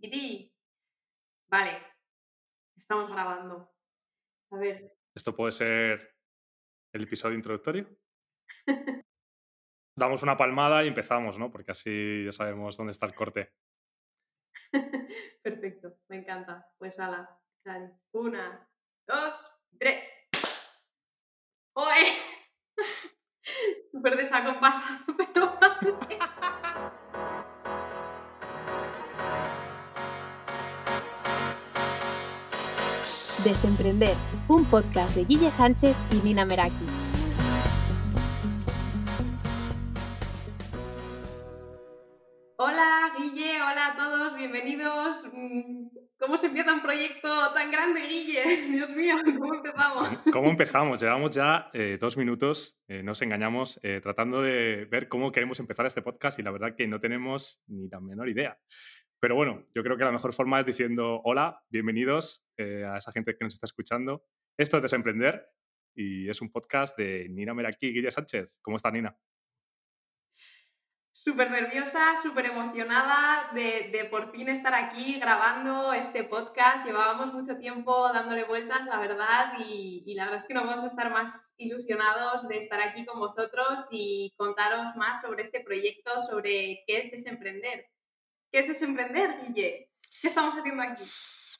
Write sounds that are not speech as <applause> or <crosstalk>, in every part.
Tiquití. Vale, estamos grabando. A ver. ¿Esto puede ser el episodio introductorio? <laughs> Damos una palmada y empezamos, ¿no? Porque así ya sabemos dónde está el corte. <laughs> Perfecto, me encanta. Pues ala, dale. Una, dos, tres. ¡Oye! <laughs> Súper desacompasado, Desemprender, un podcast de Guille Sánchez y Nina Meraki. Hola Guille, hola a todos, bienvenidos. Mm, ¿Cómo se empieza un proyecto tan grande, Guille? <laughs> Dios mío, ¿cómo empezamos? ¿Cómo empezamos? Llevamos ya eh, dos minutos, eh, nos engañamos, eh, tratando de ver cómo queremos empezar este podcast y la verdad que no tenemos ni la menor idea. Pero bueno, yo creo que la mejor forma es diciendo hola, bienvenidos eh, a esa gente que nos está escuchando. Esto es Desemprender y es un podcast de Nina Meraki y Guille Sánchez. ¿Cómo está Nina? Súper nerviosa, súper emocionada de, por fin estar aquí grabando este podcast. Llevábamos mucho tiempo dándole vueltas, la verdad, y, y, la verdad es que no vamos a estar más ilusionados de estar aquí con vosotros y contaros más sobre este proyecto, sobre qué es desemprender. ¿Qué es desemprender, Guille? ¿Qué estamos haciendo aquí?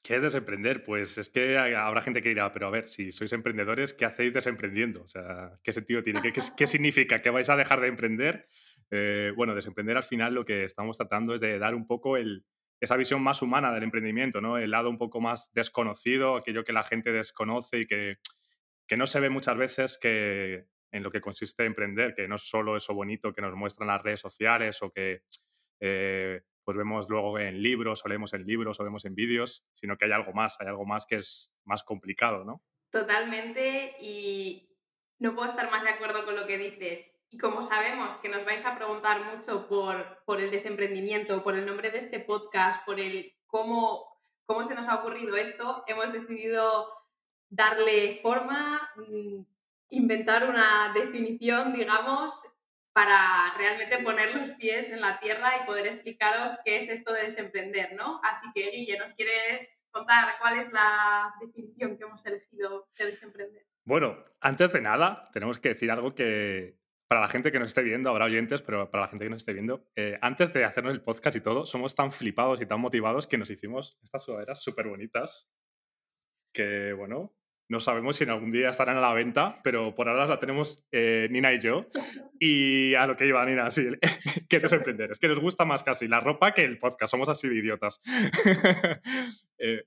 ¿Qué es desemprender? Pues es que habrá gente que dirá, pero a ver, si sois emprendedores, ¿qué hacéis desemprendiendo? O sea, ¿qué sentido tiene? ¿Qué, qué, <laughs> significa? ¿Que vais a dejar de emprender? Eh, bueno, desemprender al final lo que estamos tratando es de dar un poco el, esa visión más humana del emprendimiento, ¿no? El lado un poco más desconocido, aquello que la gente desconoce y que, que no se ve muchas veces que en lo que consiste emprender, que no es solo eso bonito que nos muestran las redes sociales o que eh, pues vemos luego en libros, o leemos en libros, o vemos en vídeos, sino que hay algo más, hay algo más que es más complicado, ¿no? Totalmente, y no puedo estar más de acuerdo con lo que dices. Y como sabemos que nos vais a preguntar mucho por, por el desemprendimiento, por el nombre de este podcast, por el cómo, cómo se nos ha ocurrido esto, hemos decidido darle forma, mm, inventar una definición, digamos, para realmente poner los pies en la tierra y poder explicaros qué es esto de desemprender, ¿no? Así que, Guille, ¿nos quieres contar cuál es la definición que hemos elegido de desemprender? Bueno, antes de nada, tenemos que decir algo que para la gente que nos esté viendo, habrá oyentes, pero para la gente que nos esté viendo, eh, antes de hacernos el podcast y todo, somos tan flipados y tan motivados que nos hicimos estas sudaderas súper bonitas que, bueno, no sabemos si en algún día estarán a la venta, pero por ahora la tenemos eh, Nina y yo. Y a lo que iba Nina, sí, <laughs> que es emprender. Es que nos gusta más casi la ropa que el podcast. Somos así de idiotas. <laughs> eh,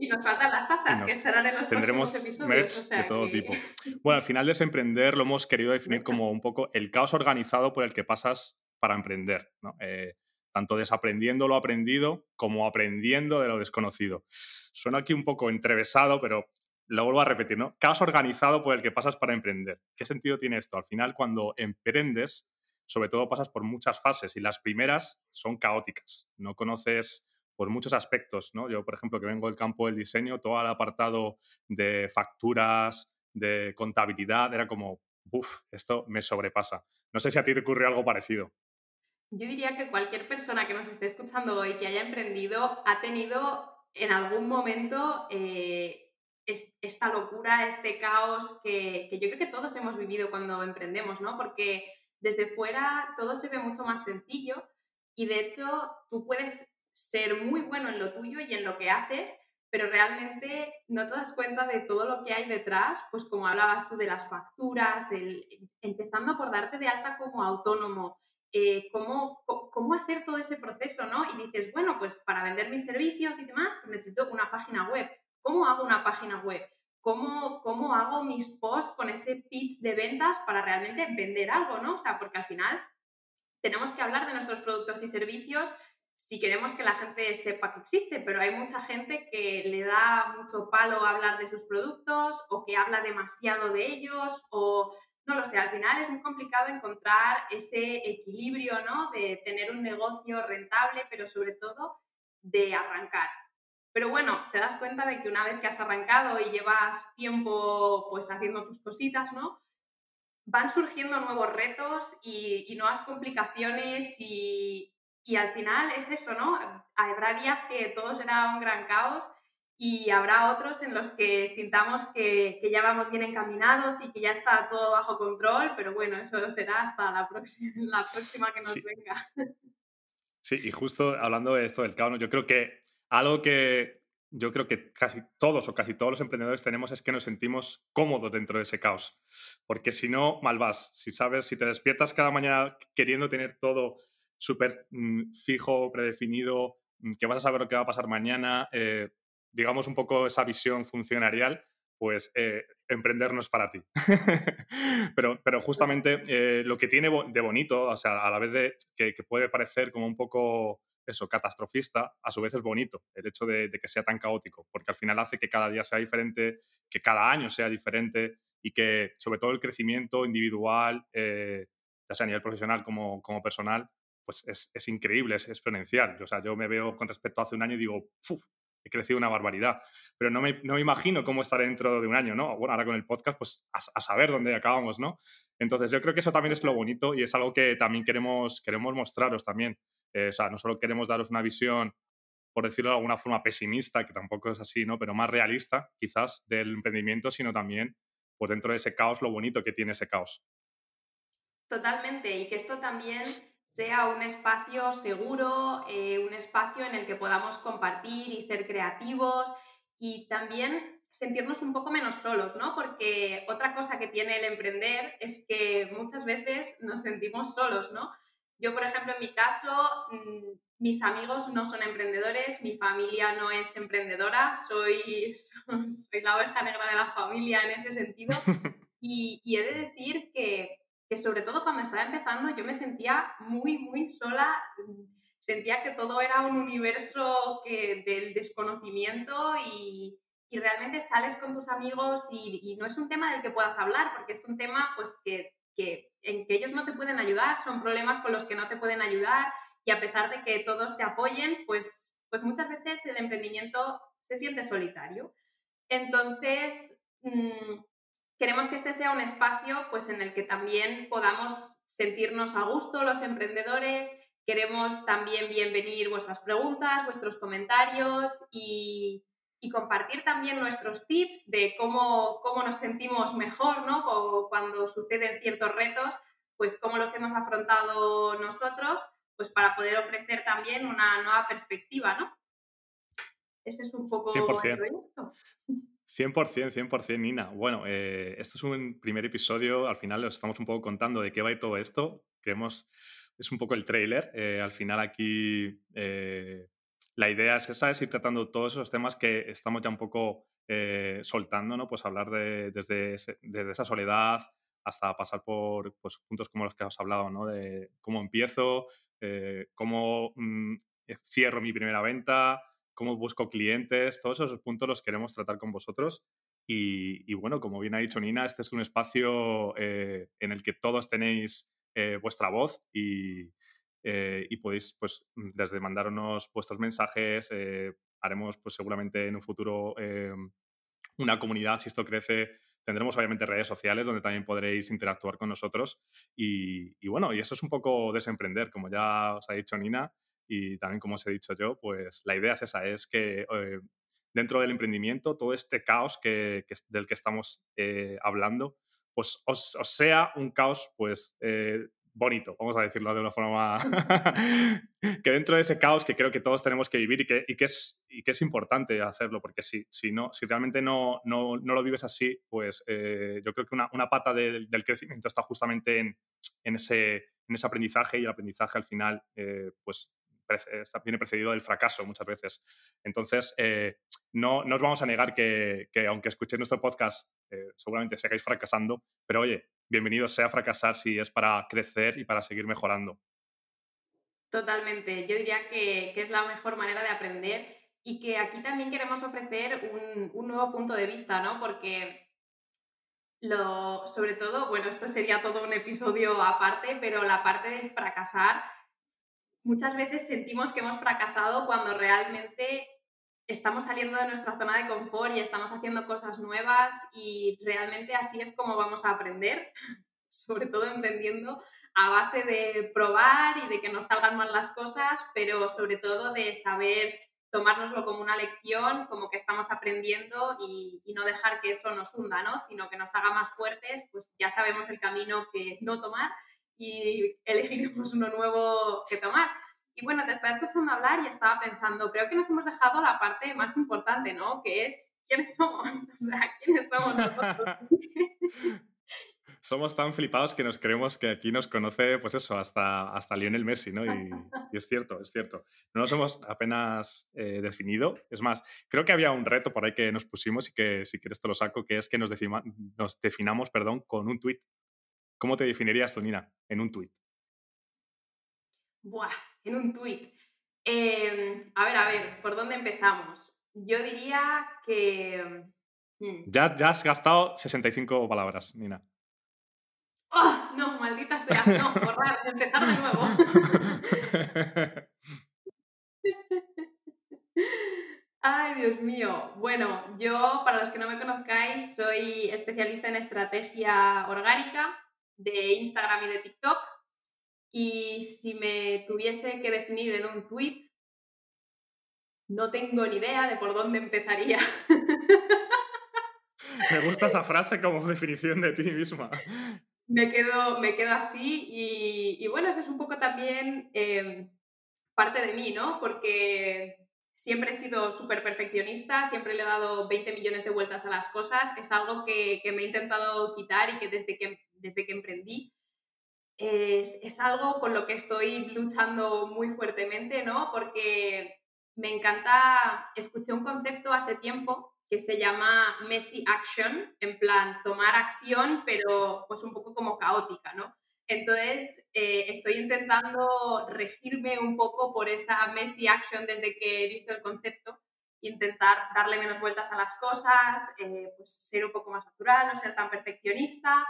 y nos faltan las tazas, que estarán en los Tendremos episodios. merch o sea, de todo que... tipo. <laughs> Bueno, al final desemprender lo hemos querido definir como un poco el caos organizado por el que pasas para emprender. ¿no? Eh, tanto desaprendiendo lo aprendido como aprendiendo de lo desconocido. Suena aquí un poco entrevesado, pero lo vuelvo a repetir, ¿no? Caos organizado por el que pasas para emprender. ¿Qué sentido tiene esto? Al final, cuando emprendes, sobre todo pasas por muchas fases y las primeras son caóticas. No conoces por muchos aspectos, ¿no? Yo, por ejemplo, que vengo del campo del diseño, todo el apartado de facturas, de contabilidad, era como, uff, esto me sobrepasa. No sé si a ti te ocurre algo parecido. Yo diría que cualquier persona que nos esté escuchando hoy que haya emprendido ha tenido en algún momento eh, es, esta locura, este caos que, que, yo creo que todos hemos vivido cuando emprendemos, ¿no? Porque desde fuera todo se ve mucho más sencillo y de hecho tú puedes ser muy bueno en lo tuyo y en lo que haces, pero realmente no te das cuenta de todo lo que hay detrás, pues como hablabas tú de las facturas, el, empezando por darte de alta como autónomo, eh, cómo, cómo, hacer todo ese proceso, ¿no? Y dices, bueno, pues para vender mis servicios y demás, pues necesito una página web. ¿Cómo hago una página web? ¿Cómo, ¿Cómo hago mis posts con ese pitch de ventas para realmente vender algo, ¿no? O sea, porque al final tenemos que hablar de nuestros productos y servicios si queremos que la gente sepa que existe, pero hay mucha gente que le da mucho palo hablar de sus productos o que habla demasiado de ellos o no lo sé, al final es muy complicado encontrar ese equilibrio, ¿no? De tener un negocio rentable, pero sobre todo de arrancar. Pero bueno, te das cuenta de que una vez que has arrancado y llevas tiempo pues haciendo tus cositas, ¿no? Van surgiendo nuevos retos y, y nuevas complicaciones y, y al final es eso, ¿no? Habrá días que todo será un gran caos y habrá otros en los que sintamos que, ya vamos bien encaminados y que ya está todo bajo control, pero bueno, eso será hasta la próxima, <laughs> la próxima que nos venga. Sí, y justo hablando de esto del caos, yo creo que algo que yo creo que casi todos o casi todos los emprendedores tenemos es que nos sentimos cómodos dentro de ese caos, porque si no, mal vas. Si sabes, si te despiertas cada mañana queriendo tener todo súper mm, fijo, predefinido, mm, que vas a saber lo que va a pasar mañana, eh, digamos, un poco esa visión funcionarial, pues eh, emprender no es para ti. <laughs> pero, pero justamente eh, lo que tiene de bonito, o sea, a la vez de que, puede parecer como un poco eso, catastrofista, a su vez es bonito el hecho de, que sea tan caótico, porque al final hace que cada día sea diferente, que cada año sea diferente y que sobre todo el crecimiento individual, eh, ya sea a nivel profesional como, como personal, pues es, es, increíble, es exponencial. O sea, yo me veo con respecto a hace un año y digo, crecido una barbaridad. Pero no me, no me, imagino cómo estaré dentro de un año, ¿no? Ahora con el podcast, pues a, saber dónde acabamos, ¿no? Entonces yo creo que eso también es lo bonito y es algo que también queremos, queremos mostraros también. Eh, o sea, no solo queremos daros una visión, por decirlo de alguna forma, pesimista, que tampoco es así, ¿no? Pero más realista, quizás, del emprendimiento, sino también, pues dentro de ese caos, lo bonito que tiene ese caos. Totalmente, y que esto también sea un espacio seguro, eh, un espacio en el que podamos compartir y ser creativos y también sentirnos un poco menos solos, ¿no? Porque otra cosa que tiene el emprender es que muchas veces nos sentimos solos, ¿no? Yo, por ejemplo, en mi caso, mm, mis amigos no son emprendedores, mi familia no es emprendedora, soy, <laughs> soy la oveja negra de la familia en ese sentido. <laughs> Y, y he de decir que que sobre todo cuando estaba empezando yo me sentía muy, muy sola, sentía que todo era un universo que, del desconocimiento y, y realmente sales con tus amigos y, no es un tema del que puedas hablar, porque es un tema pues que, que, en que ellos no te pueden ayudar, son problemas con los que no te pueden ayudar y a pesar de que todos te apoyen, pues, pues muchas veces el emprendimiento se siente solitario. Entonces, mmm, queremos que este sea un espacio pues, en el que también podamos sentirnos a gusto los emprendedores. Queremos también bienvenir vuestras preguntas, vuestros comentarios y, compartir también nuestros tips de cómo, cómo nos sentimos mejor ¿no? cuando suceden ciertos retos, pues cómo los hemos afrontado nosotros, pues para poder ofrecer también una nueva perspectiva, ¿no? Ese es un poco el proyecto. 100%, 100%, Nina. Bueno, eh, este es un primer episodio, al final os estamos un poco contando de qué va ir todo esto. Queremos, es un poco el trailer. Eh, al final aquí eh, la idea es esa, es ir tratando todos esos temas que estamos ya un poco soltando, ¿no? Pues hablar de, desde, desde, esa soledad hasta pasar por pues, puntos como los que os hablado, ¿no? De cómo empiezo, cómo mm, cierro mi primera venta, cómo busco clientes, todos esos puntos los queremos tratar con vosotros. Y, bueno, como bien ha dicho Nina, este es un espacio eh, en el que todos tenéis eh, vuestra voz y, eh, podéis, pues, desde mandarnos vuestros mensajes, haremos, pues, seguramente en un futuro una comunidad, si esto crece, tendremos obviamente redes sociales donde también podréis interactuar con nosotros. Y, y, bueno, y eso es un poco desemprender, como ya os ha dicho Nina y también como os he dicho yo, pues la idea es esa, es que eh, dentro del emprendimiento todo este caos que, del que estamos eh, hablando, pues os, sea un caos pues eh, bonito, vamos a decirlo de una forma <laughs> que dentro de ese caos que creo que todos tenemos que vivir y que, y que, es, y que es importante hacerlo, porque si, si, no, si realmente no, no, no lo vives así, pues yo creo que una, una pata del crecimiento está justamente en, en, ese, en ese aprendizaje y el aprendizaje al final pues viene precedido del fracaso muchas veces. Entonces, eh, no, no, os vamos a negar que, que aunque escuchéis nuestro podcast, eh, seguramente sigáis fracasando, pero oye, bienvenidos sea fracasar si es para crecer y para seguir mejorando. Totalmente, yo diría que, que es la mejor manera de aprender y que aquí también queremos ofrecer un, un nuevo punto de vista, ¿no? Porque lo, sobre todo, bueno, esto sería todo un episodio aparte, pero la parte de fracasar muchas veces sentimos que hemos fracasado cuando realmente estamos saliendo de nuestra zona de confort y estamos haciendo cosas nuevas y realmente así es como vamos a aprender, <laughs> sobre todo emprendiendo, a base de probar y de que nos salgan mal las cosas, pero sobre todo de saber tomárnoslo como una lección, como que estamos aprendiendo y, no dejar que eso nos hunda, ¿no? Sino que nos haga más fuertes, pues ya sabemos el camino que no tomar y elegiremos uno nuevo que tomar. Y bueno, te estaba escuchando hablar y estaba pensando, creo que nos hemos dejado la parte más importante, ¿no? Que es quiénes somos, <laughs> o sea, quiénes somos nosotros. <laughs> somos tan flipados que nos creemos que aquí nos conoce, pues eso, hasta, hasta Lionel Messi, ¿no? Y, es cierto, es cierto. No nos hemos apenas eh, definido. Es más, creo que había un reto por ahí que nos pusimos y que si quieres te lo saco, que es que nos, nos definamos perdón, con un tuit. ¿Cómo te definirías, Tonina, en un tuit? Buah, en un tuit. Em, a ver, a ver, ¿por dónde empezamos? Yo diría que... Hmm. Ya, ya has gastado 65 palabras, Nina. ¡Oh! No, maldita sea. No, borrar, empezar de nuevo. <laughs> Ay, Dios mío. Bueno, yo, para los que no me conozcáis, soy especialista en estrategia orgánica de Instagram y de TikTok. Y si me tuviese que definir en un tweet, no tengo ni idea de por dónde empezaría. <laughs> Me gusta esa frase como definición de ti misma me quedo, me quedo así y, bueno, eso es un poco también em, parte de mí, ¿no? Porque siempre he sido súper perfeccionista, siempre le he dado 20 millones de vueltas a las cosas, es algo que, me he intentado quitar y que desde que, desde que emprendí es, algo con lo que estoy luchando muy fuertemente, ¿no? Porque me encanta, escuché un concepto hace tiempo que se llama messy action, en plan tomar acción, pero pues un poco como caótica, ¿no? Entonces, eh, estoy intentando regirme un poco por esa messy action desde que he visto el concepto, intentar darle menos vueltas a las cosas, eh, pues ser un poco más natural, no ser tan perfeccionista,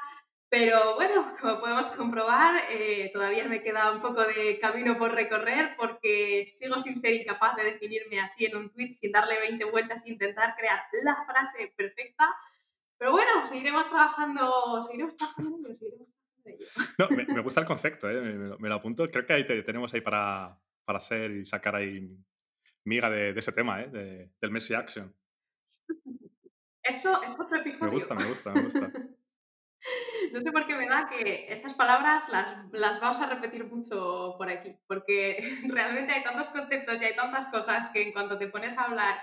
pero bueno, como podemos comprobar, eh, todavía me queda un poco de camino por recorrer porque sigo sin ser incapaz de definirme así en un tweet sin darle 20 vueltas e intentar crear la frase perfecta. Pero bueno, seguiremos trabajando, seguiremos trabajando seguiremos No, me, gusta el concepto, ¿eh? me, lo apunto. Creo que ahí tenemos ahí para, para, hacer y sacar ahí miga de, ese tema, ¿eh? del Messi Action. <laughs> Eso es otro episodio. Me gusta, me gusta, me gusta. <laughs> <laughs> No sé por qué me da que esas palabras las, vamos a repetir mucho por aquí, porque <laughs> realmente hay tantos conceptos y hay tantas cosas que en cuanto te pones a hablar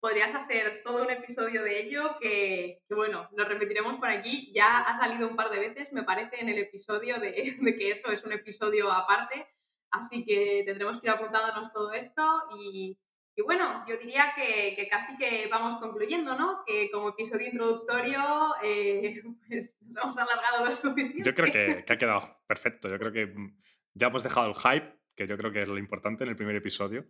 podrías hacer todo un episodio de ello que, bueno, lo repetiremos por aquí. Ya ha salido un par de veces, me parece, en el episodio de, <laughs> de que eso es un episodio aparte, así que tendremos que ir apuntándonos todo esto y y bueno, yo diría que, casi que vamos concluyendo, ¿no? Que como episodio introductorio, eh, <laughs> pues nos hemos alargado lo suficiente. Yo creo que, ha quedado perfecto. Yo creo que ya hemos dejado el hype, que yo creo que es lo importante en el primer episodio,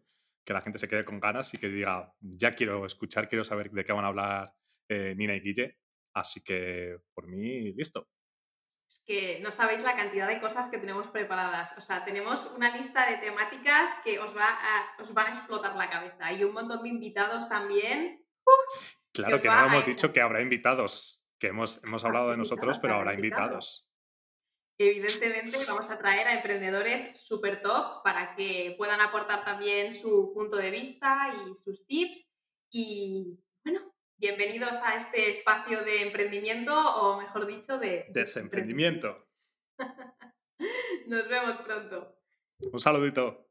que la gente se quede con ganas y que diga, ya quiero escuchar, quiero saber de qué van a hablar eh, Nina y Guille. Así que por mí, listo es que no sabéis la cantidad de cosas que tenemos preparadas. O sea, tenemos una lista de temáticas que os, va os van a explotar la cabeza y un montón de invitados también. claro que, no hemos dicho que habrá invitados, que hemos, hemos hablado de nosotros, pero habrá invitados. Evidentemente vamos a traer a emprendedores super top para que puedan aportar también su punto de vista y sus tips. Y Bienvenidos a este espacio de emprendimiento, o mejor dicho, de desemprendimiento. <laughs> Nos vemos pronto. Un saludito.